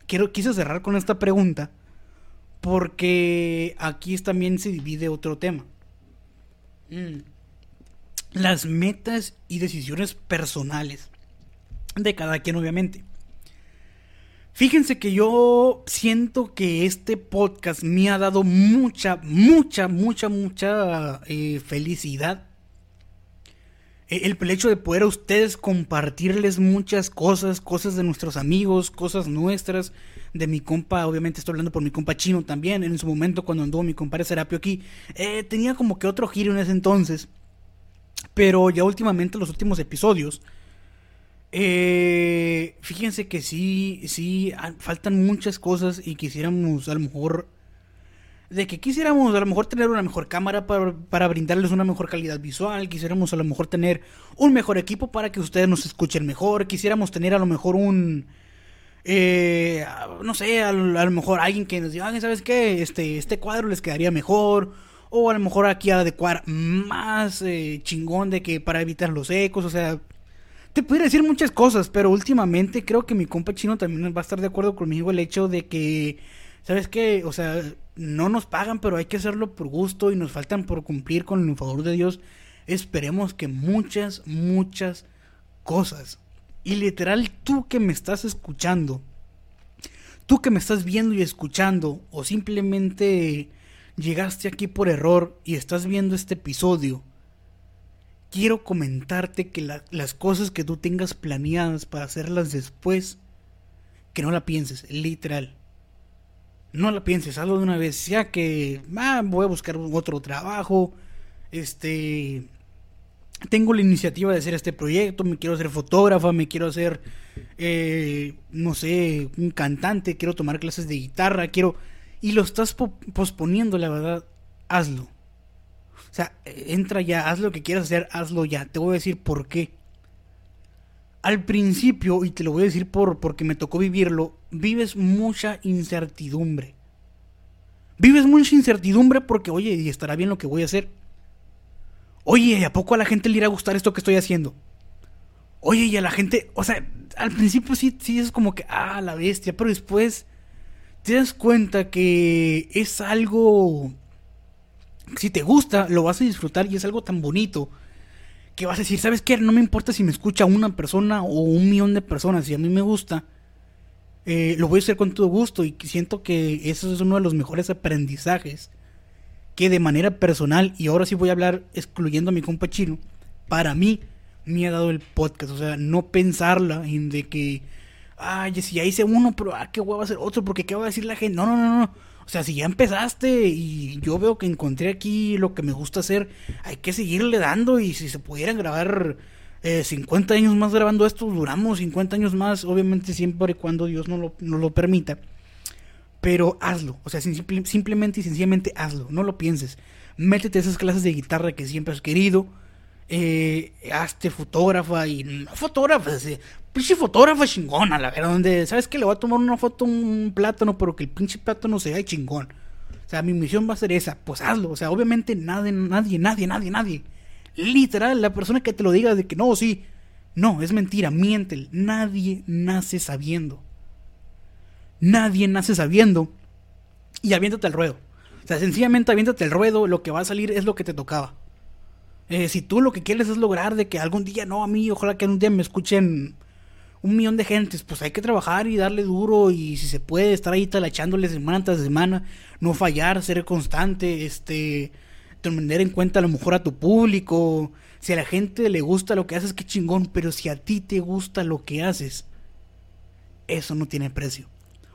Quiero, quise cerrar con esta pregunta porque aquí también se divide otro tema. Mm. Las metas y decisiones personales de cada quien, obviamente. Fíjense que yo siento que este podcast me ha dado mucha, mucha, mucha, mucha eh, felicidad. Eh, El, el hecho de poder a ustedes compartirles muchas cosas, cosas de nuestros amigos, cosas nuestras, de mi compa, obviamente estoy hablando por mi compa chino también, en su momento cuando anduvo mi compadre Serapio aquí, eh, tenía como que otro giro en ese entonces, pero ya últimamente los últimos episodios, eh, fíjense que sí, sí, faltan muchas cosas y quisiéramos a lo mejor, de que quisiéramos a lo mejor tener una mejor cámara para, para brindarles una mejor calidad visual, quisiéramos a lo mejor tener un mejor equipo para que ustedes nos escuchen mejor, quisiéramos tener a lo mejor un, eh, no sé, a, lo mejor alguien que nos diga, "Ah, ¿sabes qué? Este, este cuadro les quedaría mejor. O a lo mejor aquí adecuar más eh, chingón de que para evitar los ecos, o sea, te pudiera decir muchas cosas, pero últimamente creo que mi compa chino también va a estar de acuerdo conmigo el hecho de que, ¿sabes qué? O sea, no nos pagan, pero hay que hacerlo por gusto y nos faltan por cumplir con el favor de Dios. Esperemos que muchas, muchas cosas. Y literal, tú que me estás escuchando, tú que me estás viendo y escuchando, o simplemente llegaste aquí por error y estás viendo este episodio, quiero comentarte que la- las cosas que tú tengas planeadas para hacerlas después, que no la pienses, literal. No la pienses, hazlo de una vez, ya que ah, voy a buscar otro trabajo, este, tengo la iniciativa de hacer este proyecto, me quiero hacer fotógrafa, me quiero hacer, eh, no sé, un cantante, quiero tomar clases de guitarra, quiero... Y lo estás po- posponiendo, la verdad, hazlo. O sea, entra ya, haz lo que quieras hacer, hazlo ya. Te voy a decir por qué. Al principio, y te lo voy a decir por, porque me tocó vivirlo, vives mucha incertidumbre. Vives mucha incertidumbre porque, oye, ¿y estará bien lo que voy a hacer? Oye, ¿a poco a la gente le irá a gustar esto que estoy haciendo? Oye, y a la gente, o sea, al principio sí, sí es como que, ah, la bestia, pero después te das cuenta que es algo, si te gusta, lo vas a disfrutar y es algo tan bonito que vas a decir, ¿sabes qué? No me importa si me escucha una persona o un millón de personas, si a mí me gusta, eh, lo voy a hacer con todo gusto y siento que eso es uno de los mejores aprendizajes que de manera personal, y ahora sí voy a hablar excluyendo a mi compa chino, para mí me ha dado el podcast. O sea, no pensarla en de que, ay, si ya hice uno, pero ah, qué huevo hacer otro, porque qué va a decir la gente. No, no, no, no. O sea, si ya empezaste y yo veo que encontré aquí lo que me gusta hacer, hay que seguirle dando y si se pudieran grabar eh, 50 años más grabando esto, duramos 50 años más, obviamente siempre y cuando Dios no lo, lo permita. Pero hazlo. O sea, simple- simplemente y sencillamente hazlo. No lo pienses. Métete a esas clases de guitarra que siempre has querido. Eh, hazte fotógrafa y fotógrafa, pinche fotógrafa chingona, la verdad, donde, ¿sabes que Le voy a tomar una foto a un plátano, pero que el pinche plátano se vea chingón. O sea, mi misión va a ser esa, pues hazlo. O sea, obviamente nadie, nadie, nadie, nadie, nadie. Literal, la persona que te lo diga de que no, sí. No, es mentira, miente. Nadie nace sabiendo. Nadie nace sabiendo. Y aviéntate al ruedo. O sea, sencillamente aviéntate al ruedo, lo que va a salir es lo que te tocaba. Eh, si tú lo que quieres es lograr de que algún día, no, a mí, ojalá que algún día me escuchen un millón de gentes, pues hay que trabajar y darle duro y si se puede estar ahí talachándole semana tras semana, no fallar, ser constante, este, tener en cuenta a lo mejor a tu público, si a la gente le gusta lo que haces, qué chingón, pero si a ti te gusta lo que haces, eso no tiene precio.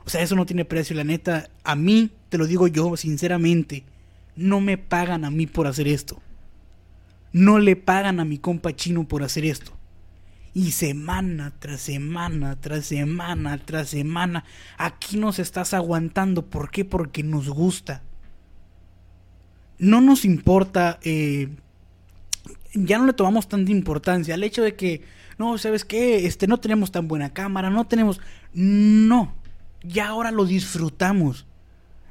O sea, eso no tiene precio, la neta, a mí, te lo digo yo, sinceramente, no me pagan a mí por hacer esto. No le pagan a mi compa chino por hacer esto. Y semana tras semana, tras semana, tras semana, aquí nos estás aguantando. ¿Por qué? Porque nos gusta. No nos importa, eh, ya no le tomamos tanta importancia al hecho de que, no, ¿sabes qué? Este, no tenemos tan buena cámara, no tenemos... No, ya ahora lo disfrutamos.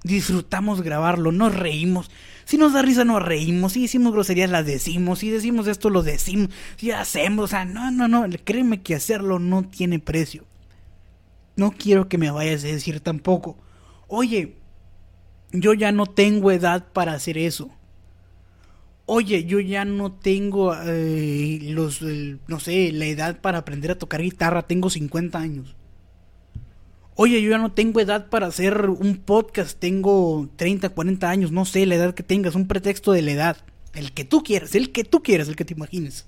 Disfrutamos grabarlo, nos reímos. Si nos da risa, nos reímos. Si decimos groserías, las decimos. Si decimos esto, lo decimos. Si hacemos, o sea, no, no, no. Créeme que hacerlo no tiene precio. No quiero que me vayas a decir tampoco. Oye, yo ya no tengo edad para hacer eso. Oye, yo ya no tengo eh, los, no sé, la edad para aprender a tocar guitarra. Tengo 50 años. Oye, yo ya no tengo edad para hacer un podcast, tengo 30, 40 años, no sé la edad que tengas, un pretexto de la edad. El que tú quieras, el que tú quieras, el que te imagines.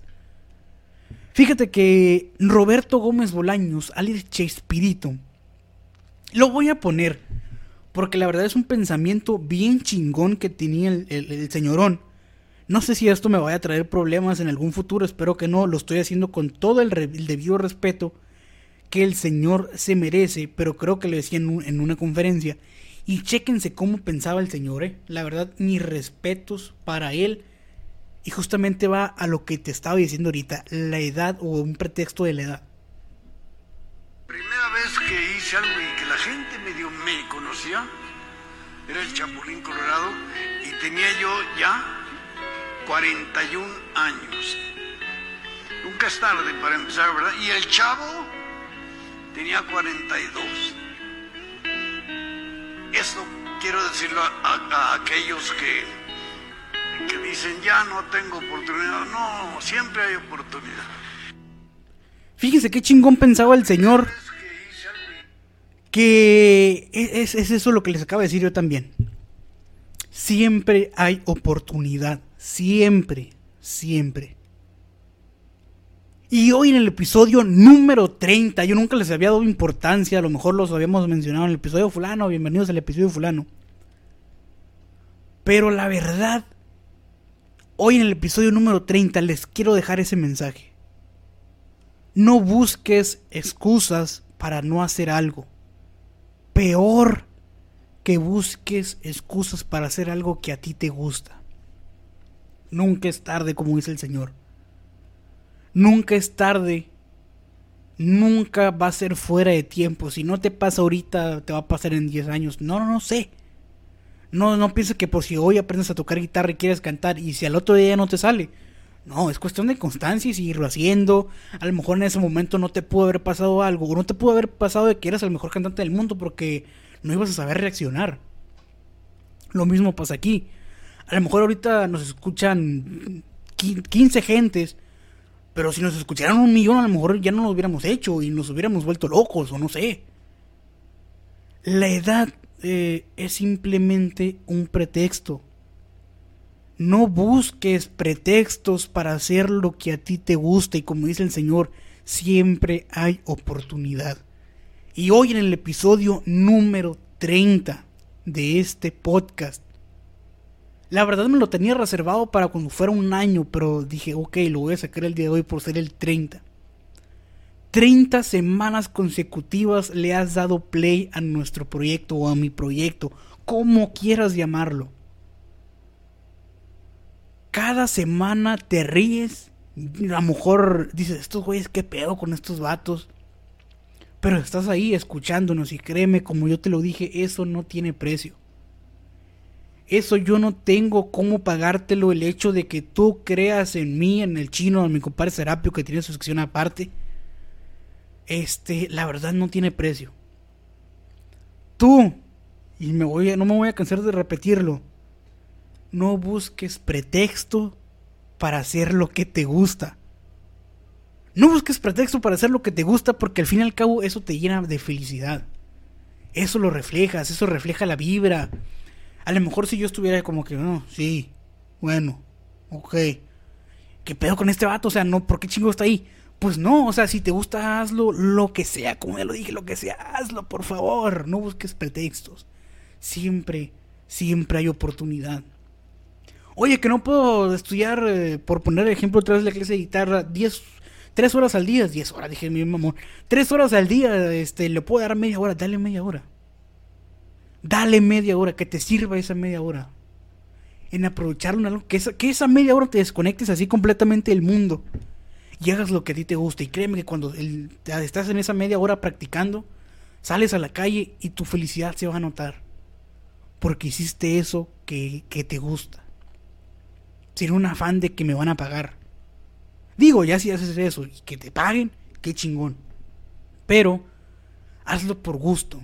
Fíjate que Roberto Gómez Bolaños, alias Chespirito, lo voy a poner, porque la verdad es un pensamiento bien chingón que tenía el, señorón. No sé si esto me vaya a traer problemas en algún futuro, espero que no, lo estoy haciendo con todo el, el debido respeto que el señor se merece, pero creo que lo decía en, un- en una conferencia. Y chéquense cómo pensaba el señor, ¿eh? La verdad, mis respetos para él. Y justamente va a lo que te estaba diciendo ahorita, la edad o un pretexto de la edad. Primera vez que hice algo y que la gente medio me conocía era el Chapulín Colorado y tenía yo ya 41 años. Nunca es tarde para empezar, ¿verdad? Y el chavo tenía 42. Esto quiero decirlo a, a- a aquellos que, que dicen ya no tengo oportunidad. No, siempre hay oportunidad. Fíjese qué chingón pensaba el señor. Que Que es, es eso lo que les acabo de decir yo también. Siempre hay oportunidad. Siempre, siempre. Y hoy en el episodio número 30, yo nunca les había dado importancia, a lo mejor los habíamos mencionado en el episodio fulano, bienvenidos al episodio fulano. Pero la verdad, hoy en el episodio número 30 les quiero dejar ese mensaje. No busques excusas para no hacer algo. Peor que busques excusas para hacer algo que a ti te gusta. Nunca es tarde, como dice el Señor. Nunca es tarde. Nunca va a ser fuera de tiempo. Si no te pasa ahorita, te va a pasar en 10 años. No, no, no sé. No, no pienses que por si hoy aprendes a tocar guitarra y quieres cantar y si al otro día no te sale. No, es cuestión de constancia y seguirlo haciendo. A lo mejor en ese momento no te pudo haber pasado algo. O no te pudo haber pasado de que eras el mejor cantante del mundo porque no ibas a saber reaccionar. Lo mismo pasa aquí. A lo mejor ahorita nos escuchan qui- 15 gentes. Pero si nos escucharan un millón, a lo mejor ya no lo hubiéramos hecho y nos hubiéramos vuelto locos o no sé. La edad eh, es simplemente un pretexto. No busques pretextos para hacer lo que a ti te gusta y como dice el Señor, siempre hay oportunidad. Y hoy en el episodio número 30 de este podcast, la verdad me lo tenía reservado para cuando fuera un año, pero dije, ok, lo voy a sacar el día de hoy por ser el 30. 30 semanas consecutivas le has dado play a nuestro proyecto o a mi proyecto, como quieras llamarlo. Cada semana te ríes. A lo mejor dices, estos güeyes, qué pedo con estos vatos. Pero estás ahí escuchándonos y créeme, como yo te lo dije, eso no tiene precio. Eso yo no tengo cómo pagártelo el hecho de que tú creas en mí, en el chino, en mi compadre Serapio que tiene su sección aparte. Este, la verdad no tiene precio. Tú, y me voy no me voy a cansar de repetirlo, no busques pretexto para hacer lo que te gusta. No busques pretexto para hacer lo que te gusta porque al fin y al cabo eso te llena de felicidad. Eso lo reflejas, eso refleja la vibra. A lo mejor si yo estuviera como que, no, sí, bueno, ok. ¿Qué pedo con este vato? O sea, no, ¿por qué chingo está ahí? Pues no, o sea, si te gusta, hazlo lo que sea, como ya lo dije, lo que sea, hazlo, por favor. No busques pretextos. Siempre, siempre hay oportunidad. Oye, que no puedo estudiar, eh, por poner el ejemplo otra vez la clase de guitarra, 10, 3 horas al día, 10 horas, dije mi mamón. 3 horas al día, este, le puedo dar media hora, dale media hora. Dale media hora, que te sirva esa media hora. En aprovecharlo, que esa, que esa media hora te desconectes así completamente del mundo y hagas lo que a ti te gusta. Y créeme que cuando estás en esa media hora practicando, sales a la calle y tu felicidad se va a notar. Porque hiciste eso que, que te gusta. Sin un afán de que me van a pagar. Digo, ya si haces eso y que te paguen, qué chingón. Pero hazlo por gusto.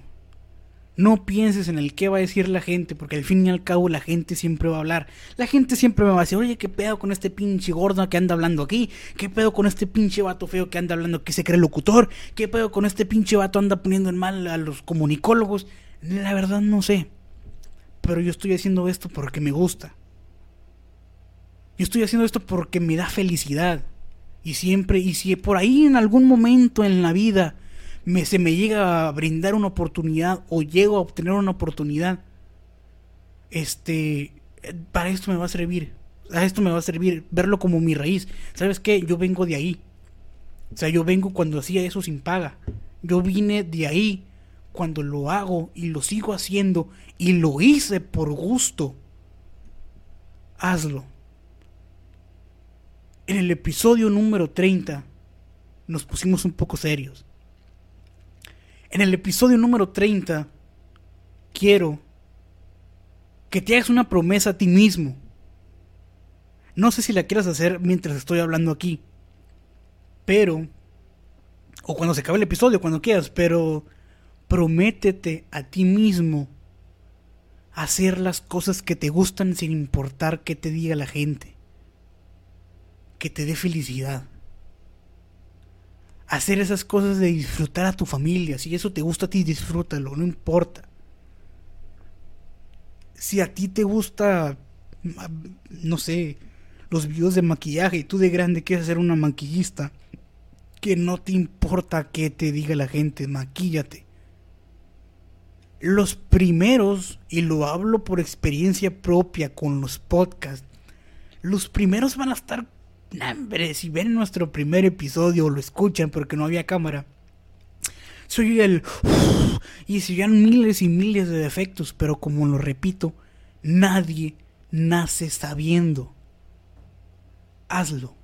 No pienses en el qué va a decir la gente, porque al fin y al cabo la gente siempre va a hablar. La gente siempre me va a decir, oye, ¿qué pedo con este pinche gordo que anda hablando aquí? ¿Qué pedo con este pinche vato feo que anda hablando que se cree locutor? ¿Qué pedo con este pinche vato anda poniendo en mal a los comunicólogos? La verdad no sé. Pero yo estoy haciendo esto porque me gusta. Yo estoy haciendo esto porque me da felicidad. Y siempre, y si por ahí en algún momento en la vida me, se me llega a brindar una oportunidad o llego a obtener una oportunidad, este, para esto me va a servir. A esto me va a servir verlo como mi raíz. ¿Sabes qué? Yo vengo de ahí. O sea, yo vengo cuando hacía eso sin paga. Yo vine de ahí cuando lo hago y lo sigo haciendo y lo hice por gusto. Hazlo. En el episodio número 30 nos pusimos un poco serios. En el episodio número 30 quiero que te hagas una promesa a ti mismo. No sé si la quieras hacer mientras estoy hablando aquí. Pero... O cuando se acabe el episodio, cuando quieras. Pero prométete a ti mismo hacer las cosas que te gustan sin importar qué te diga la gente. Que te dé felicidad hacer esas cosas de disfrutar a tu familia. Si eso te gusta a ti, disfrútalo, no importa. Si a ti te gusta, no sé, los videos de maquillaje y tú de grande quieres ser una maquillista, que no te importa qué te diga la gente, maquíllate. Los primeros, y lo hablo por experiencia propia con los podcasts, los primeros van a estar hombre, si ven nuestro primer episodio lo escuchan porque no había cámara, soy el... y si vean miles y miles de defectos, pero como lo repito, nadie nace sabiendo. Hazlo.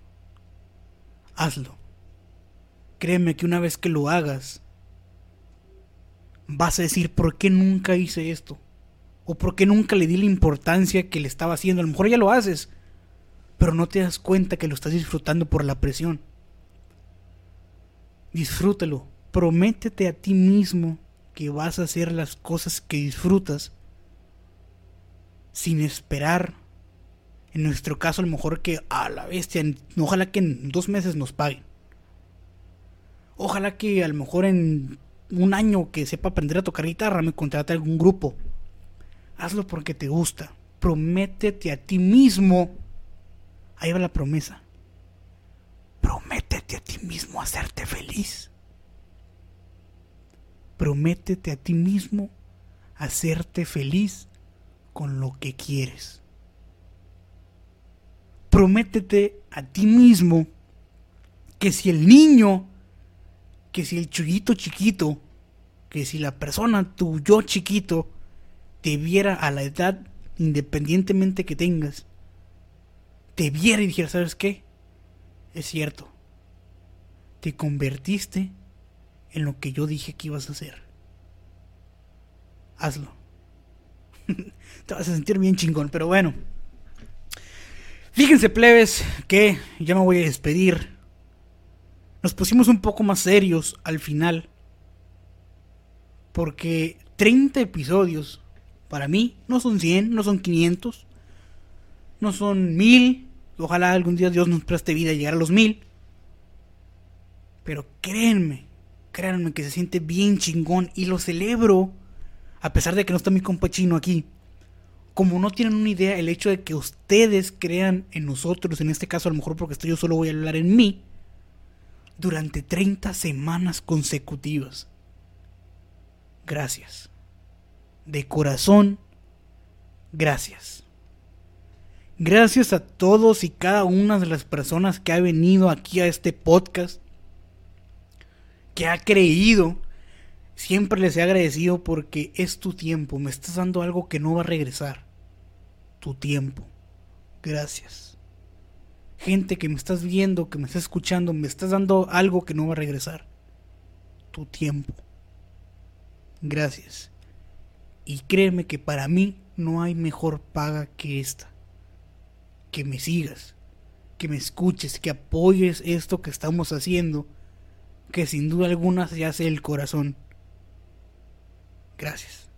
Hazlo. Créeme que una vez que lo hagas, vas a decir, ¿por qué nunca hice esto? ¿O por qué nunca le di la importancia que le estaba haciendo? A lo mejor ya lo haces, pero no te das cuenta que lo estás disfrutando por la presión. Disfrútalo, prométete a ti mismo que vas a hacer las cosas que disfrutas sin esperar. En nuestro caso, a lo mejor que a la bestia, ojalá que en dos meses nos paguen. Ojalá que a lo mejor en un año que sepa aprender a tocar guitarra me contrate algún grupo. Hazlo porque te gusta. Prométete a ti mismo Ahí va la promesa. Prométete a ti mismo hacerte feliz. Prométete a ti mismo hacerte feliz con lo que quieres. Prométete a ti mismo que si el niño que si el chullito chiquito, que si la persona, tu yo chiquito, te viera a la edad, independientemente que tengas, te viera y dijera, ¿sabes qué? Es cierto. Te convertiste en lo que yo dije que ibas a hacer. Hazlo. [laughs] te vas a sentir bien chingón, pero bueno. Fíjense, plebes, que ya me voy a despedir. Nos pusimos un poco más serios al final. Porque 30 episodios, para mí, no son 100, no son 500, no son 1000. Ojalá algún día Dios nos preste vida y llegar a los 1000. Pero créanme, créanme que se siente bien chingón y lo celebro. A pesar de que no está mi compa chino aquí como no tienen una idea, el hecho de que ustedes crean en nosotros, en este caso a lo mejor porque estoy yo solo voy a hablar en mí, durante 30 semanas consecutivas. Gracias. De corazón, gracias. Gracias a todos y cada una de las personas que ha venido aquí a este podcast, que ha creído Siempre les he agradecido porque es tu tiempo. Me estás dando algo que no va a regresar. Tu tiempo. Gracias. Gente que me estás viendo, que me estás escuchando, me estás dando algo que no va a regresar. Tu tiempo. Gracias. Y créeme que para mí no hay mejor paga que esta. Que me sigas, que me escuches, que apoyes esto que estamos haciendo, que sin duda alguna se hace el corazón. Gracias.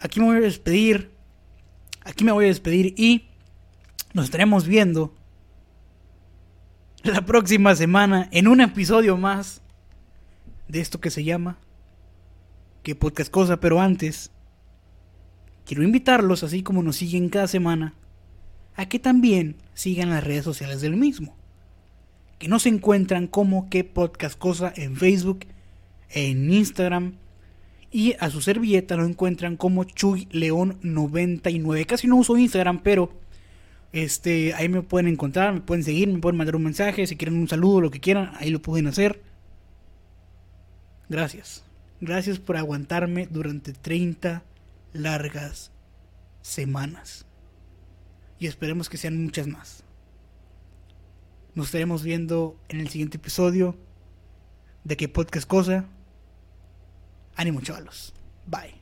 Aquí me voy a despedir. Aquí me voy a despedir y nos estaremos viendo la próxima semana en un episodio más de esto que se llama que podcast cosa, pero antes quiero invitarlos, así como nos siguen cada semana, a que también sigan las redes sociales del mismo. Que no se encuentran como que podcast cosa en Facebook, en Instagram. Y a su servilleta lo encuentran como Chuy León 99. Casi no uso Instagram, pero este, ahí me pueden encontrar, me pueden seguir, me pueden mandar un mensaje, si quieren un saludo, lo que quieran, ahí lo pueden hacer. Gracias. Gracias por aguantarme durante 30 largas semanas. Y esperemos que sean muchas más. Nos estaremos viendo en el siguiente episodio de que podcast cosa. Ánimo, chavalos. Bye.